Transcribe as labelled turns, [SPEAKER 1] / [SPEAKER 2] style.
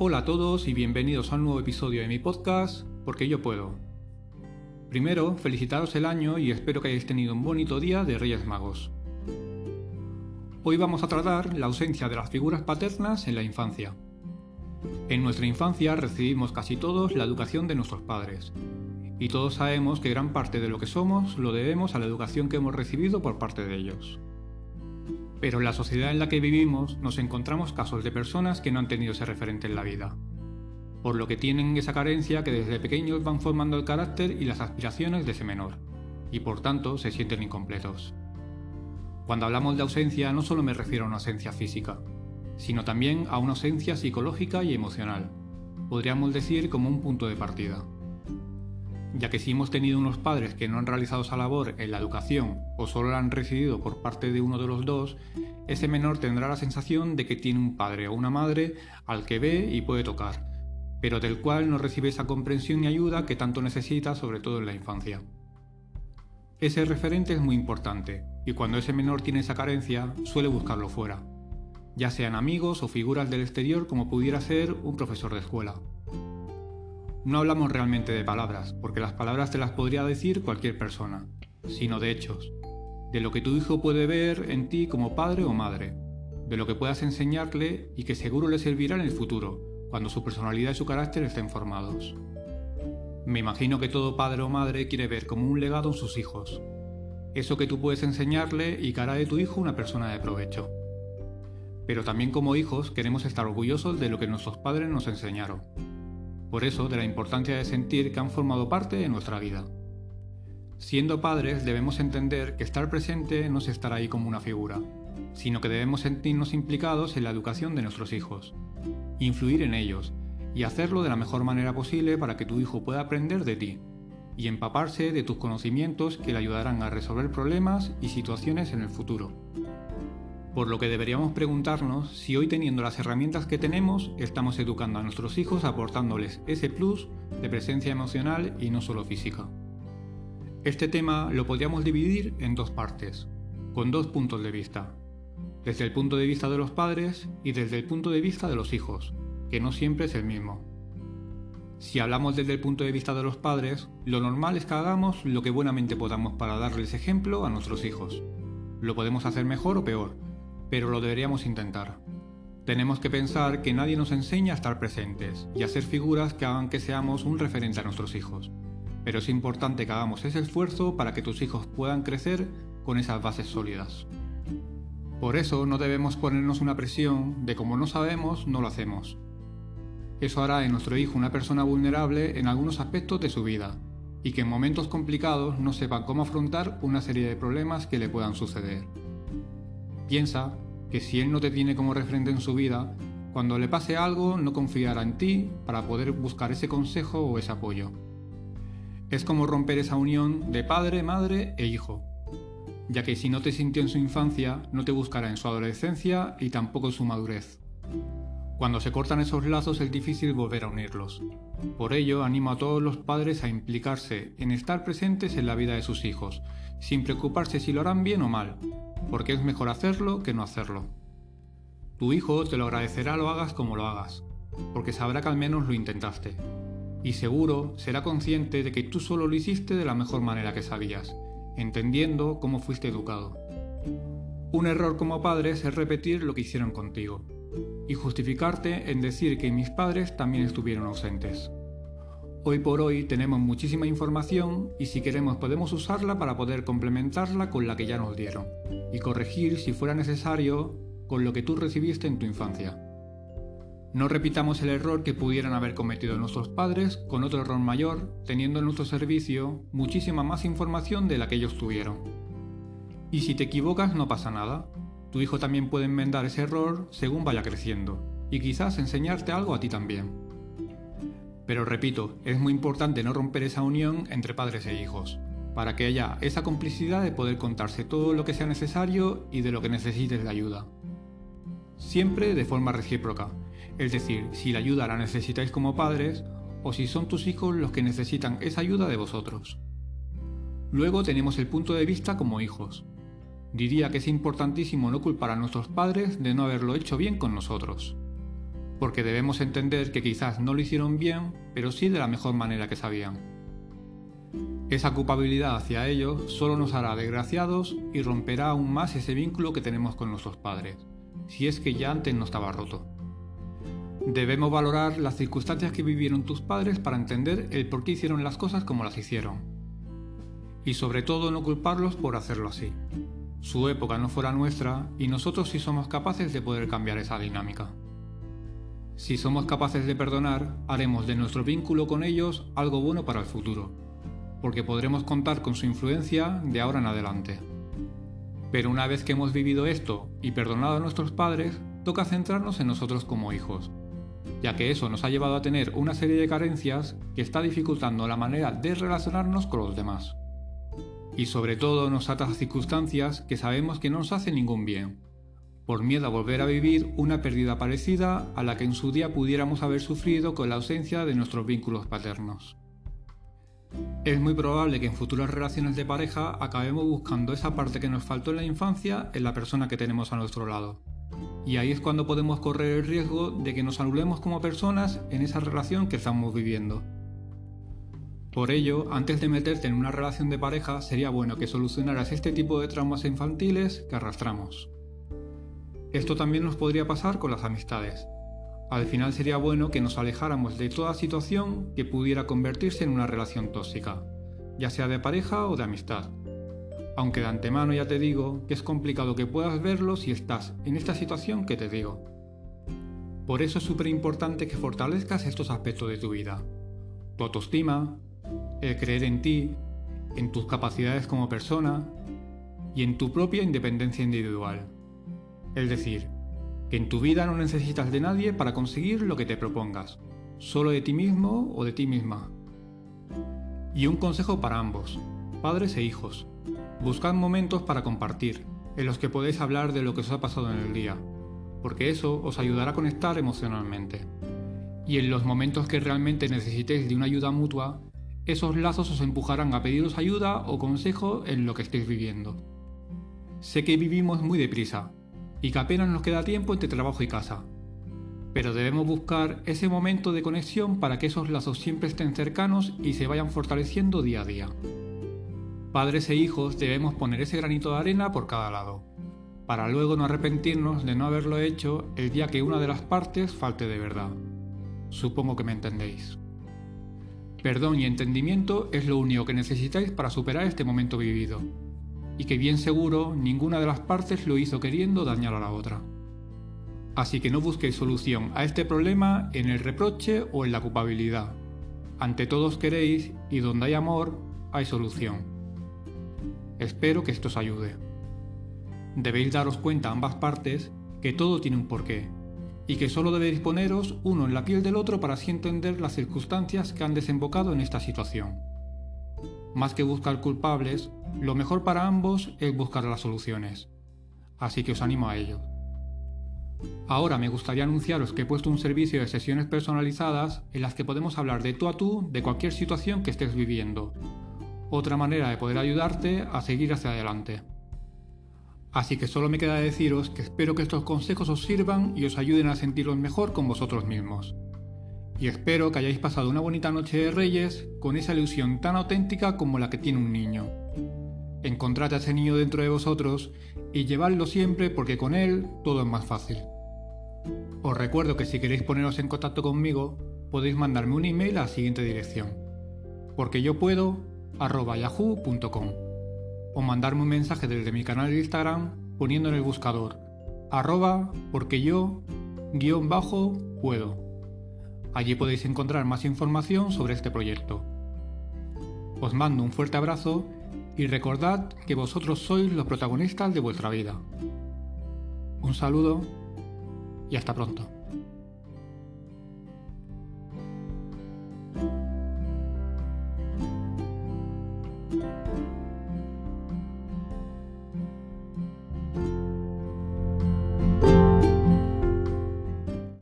[SPEAKER 1] Hola a todos y bienvenidos a un nuevo episodio de mi podcast Porque yo puedo. Primero, felicitaros el año y espero que hayáis tenido un bonito día de Reyes Magos. Hoy vamos a tratar la ausencia de las figuras paternas en la infancia. En nuestra infancia recibimos casi todos la educación de nuestros padres, y todos sabemos que gran parte de lo que somos lo debemos a la educación que hemos recibido por parte de ellos. Pero en la sociedad en la que vivimos nos encontramos casos de personas que no han tenido ese referente en la vida, por lo que tienen esa carencia que desde pequeños van formando el carácter y las aspiraciones de ese menor, y por tanto se sienten incompletos. Cuando hablamos de ausencia no solo me refiero a una ausencia física, sino también a una ausencia psicológica y emocional, podríamos decir como un punto de partida ya que si hemos tenido unos padres que no han realizado esa labor en la educación o solo la han recibido por parte de uno de los dos, ese menor tendrá la sensación de que tiene un padre o una madre al que ve y puede tocar, pero del cual no recibe esa comprensión y ayuda que tanto necesita, sobre todo en la infancia. Ese referente es muy importante, y cuando ese menor tiene esa carencia, suele buscarlo fuera, ya sean amigos o figuras del exterior como pudiera ser un profesor de escuela. No hablamos realmente de palabras, porque las palabras te las podría decir cualquier persona, sino de hechos, de lo que tu hijo puede ver en ti como padre o madre, de lo que puedas enseñarle y que seguro le servirá en el futuro, cuando su personalidad y su carácter estén formados. Me imagino que todo padre o madre quiere ver como un legado en sus hijos, eso que tú puedes enseñarle y que hará de tu hijo una persona de provecho. Pero también como hijos queremos estar orgullosos de lo que nuestros padres nos enseñaron por eso, de la importancia de sentir que han formado parte de nuestra vida. Siendo padres debemos entender que estar presente no es estar ahí como una figura, sino que debemos sentirnos implicados en la educación de nuestros hijos, influir en ellos y hacerlo de la mejor manera posible para que tu hijo pueda aprender de ti y empaparse de tus conocimientos que le ayudarán a resolver problemas y situaciones en el futuro. Por lo que deberíamos preguntarnos si hoy teniendo las herramientas que tenemos estamos educando a nuestros hijos aportándoles ese plus de presencia emocional y no solo física. Este tema lo podríamos dividir en dos partes, con dos puntos de vista, desde el punto de vista de los padres y desde el punto de vista de los hijos, que no siempre es el mismo. Si hablamos desde el punto de vista de los padres, lo normal es que hagamos lo que buenamente podamos para darles ejemplo a nuestros hijos. Lo podemos hacer mejor o peor, pero lo deberíamos intentar. Tenemos que pensar que nadie nos enseña a estar presentes y a ser figuras que hagan que seamos un referente a nuestros hijos. Pero es importante que hagamos ese esfuerzo para que tus hijos puedan crecer con esas bases sólidas. Por eso no debemos ponernos una presión de como no sabemos, no lo hacemos. Eso hará de nuestro hijo una persona vulnerable en algunos aspectos de su vida y que en momentos complicados no sepa cómo afrontar una serie de problemas que le puedan suceder. Piensa que si él no te tiene como referente en su vida, cuando le pase algo no confiará en ti para poder buscar ese consejo o ese apoyo. Es como romper esa unión de padre, madre e hijo, ya que si no te sintió en su infancia, no te buscará en su adolescencia y tampoco en su madurez. Cuando se cortan esos lazos es difícil volver a unirlos. Por ello, animo a todos los padres a implicarse en estar presentes en la vida de sus hijos, sin preocuparse si lo harán bien o mal, porque es mejor hacerlo que no hacerlo. Tu hijo te lo agradecerá lo hagas como lo hagas, porque sabrá que al menos lo intentaste, y seguro será consciente de que tú solo lo hiciste de la mejor manera que sabías, entendiendo cómo fuiste educado. Un error como padres es repetir lo que hicieron contigo, y justificarte en decir que mis padres también estuvieron ausentes. Hoy por hoy tenemos muchísima información y si queremos podemos usarla para poder complementarla con la que ya nos dieron y corregir si fuera necesario con lo que tú recibiste en tu infancia. No repitamos el error que pudieran haber cometido nuestros padres con otro error mayor, teniendo en nuestro servicio muchísima más información de la que ellos tuvieron. Y si te equivocas no pasa nada, tu hijo también puede enmendar ese error según vaya creciendo, y quizás enseñarte algo a ti también. Pero repito, es muy importante no romper esa unión entre padres e hijos, para que haya esa complicidad de poder contarse todo lo que sea necesario y de lo que necesites de ayuda. Siempre de forma recíproca, es decir, si la ayuda la necesitáis como padres o si son tus hijos los que necesitan esa ayuda de vosotros. Luego tenemos el punto de vista como hijos. Diría que es importantísimo no culpar a nuestros padres de no haberlo hecho bien con nosotros. Porque debemos entender que quizás no lo hicieron bien, pero sí de la mejor manera que sabían. Esa culpabilidad hacia ellos solo nos hará desgraciados y romperá aún más ese vínculo que tenemos con nuestros padres, si es que ya antes no estaba roto. Debemos valorar las circunstancias que vivieron tus padres para entender el por qué hicieron las cosas como las hicieron. Y sobre todo no culparlos por hacerlo así. Su época no fuera nuestra y nosotros sí somos capaces de poder cambiar esa dinámica. Si somos capaces de perdonar, haremos de nuestro vínculo con ellos algo bueno para el futuro, porque podremos contar con su influencia de ahora en adelante. Pero una vez que hemos vivido esto y perdonado a nuestros padres, toca centrarnos en nosotros como hijos, ya que eso nos ha llevado a tener una serie de carencias que está dificultando la manera de relacionarnos con los demás. Y sobre todo nos ata a circunstancias que sabemos que no nos hacen ningún bien, por miedo a volver a vivir una pérdida parecida a la que en su día pudiéramos haber sufrido con la ausencia de nuestros vínculos paternos. Es muy probable que en futuras relaciones de pareja acabemos buscando esa parte que nos faltó en la infancia en la persona que tenemos a nuestro lado. Y ahí es cuando podemos correr el riesgo de que nos anulemos como personas en esa relación que estamos viviendo. Por ello, antes de meterte en una relación de pareja, sería bueno que solucionaras este tipo de traumas infantiles que arrastramos. Esto también nos podría pasar con las amistades. Al final sería bueno que nos alejáramos de toda situación que pudiera convertirse en una relación tóxica, ya sea de pareja o de amistad. Aunque de antemano ya te digo que es complicado que puedas verlo si estás en esta situación que te digo. Por eso es súper importante que fortalezcas estos aspectos de tu vida. Tu autoestima, el creer en ti, en tus capacidades como persona y en tu propia independencia individual. Es decir, que en tu vida no necesitas de nadie para conseguir lo que te propongas, solo de ti mismo o de ti misma. Y un consejo para ambos, padres e hijos. Buscad momentos para compartir, en los que podéis hablar de lo que os ha pasado en el día, porque eso os ayudará a conectar emocionalmente. Y en los momentos que realmente necesitéis de una ayuda mutua, esos lazos os empujarán a pediros ayuda o consejo en lo que estéis viviendo. Sé que vivimos muy deprisa, y que apenas nos queda tiempo entre trabajo y casa. Pero debemos buscar ese momento de conexión para que esos lazos siempre estén cercanos y se vayan fortaleciendo día a día. Padres e hijos debemos poner ese granito de arena por cada lado, para luego no arrepentirnos de no haberlo hecho el día que una de las partes falte de verdad. Supongo que me entendéis. Perdón y entendimiento es lo único que necesitáis para superar este momento vivido y que bien seguro ninguna de las partes lo hizo queriendo dañar a la otra. Así que no busquéis solución a este problema en el reproche o en la culpabilidad. Ante todos queréis y donde hay amor, hay solución. Espero que esto os ayude. Debéis daros cuenta ambas partes que todo tiene un porqué y que solo debéis poneros uno en la piel del otro para así entender las circunstancias que han desembocado en esta situación. Más que buscar culpables, lo mejor para ambos es buscar las soluciones. Así que os animo a ello. Ahora me gustaría anunciaros que he puesto un servicio de sesiones personalizadas en las que podemos hablar de tú a tú de cualquier situación que estés viviendo. Otra manera de poder ayudarte a seguir hacia adelante. Así que solo me queda deciros que espero que estos consejos os sirvan y os ayuden a sentiros mejor con vosotros mismos y espero que hayáis pasado una bonita noche de Reyes con esa ilusión tan auténtica como la que tiene un niño. Encontrad a ese niño dentro de vosotros y llevadlo siempre porque con él todo es más fácil. Os recuerdo que si queréis poneros en contacto conmigo, podéis mandarme un email a la siguiente dirección, porque yo puedo o mandarme un mensaje desde mi canal de Instagram poniendo en el buscador arroba porque yo guion bajo puedo. Allí podéis encontrar más información sobre este proyecto. Os mando un fuerte abrazo y recordad que vosotros sois los protagonistas de vuestra vida. Un saludo y hasta pronto.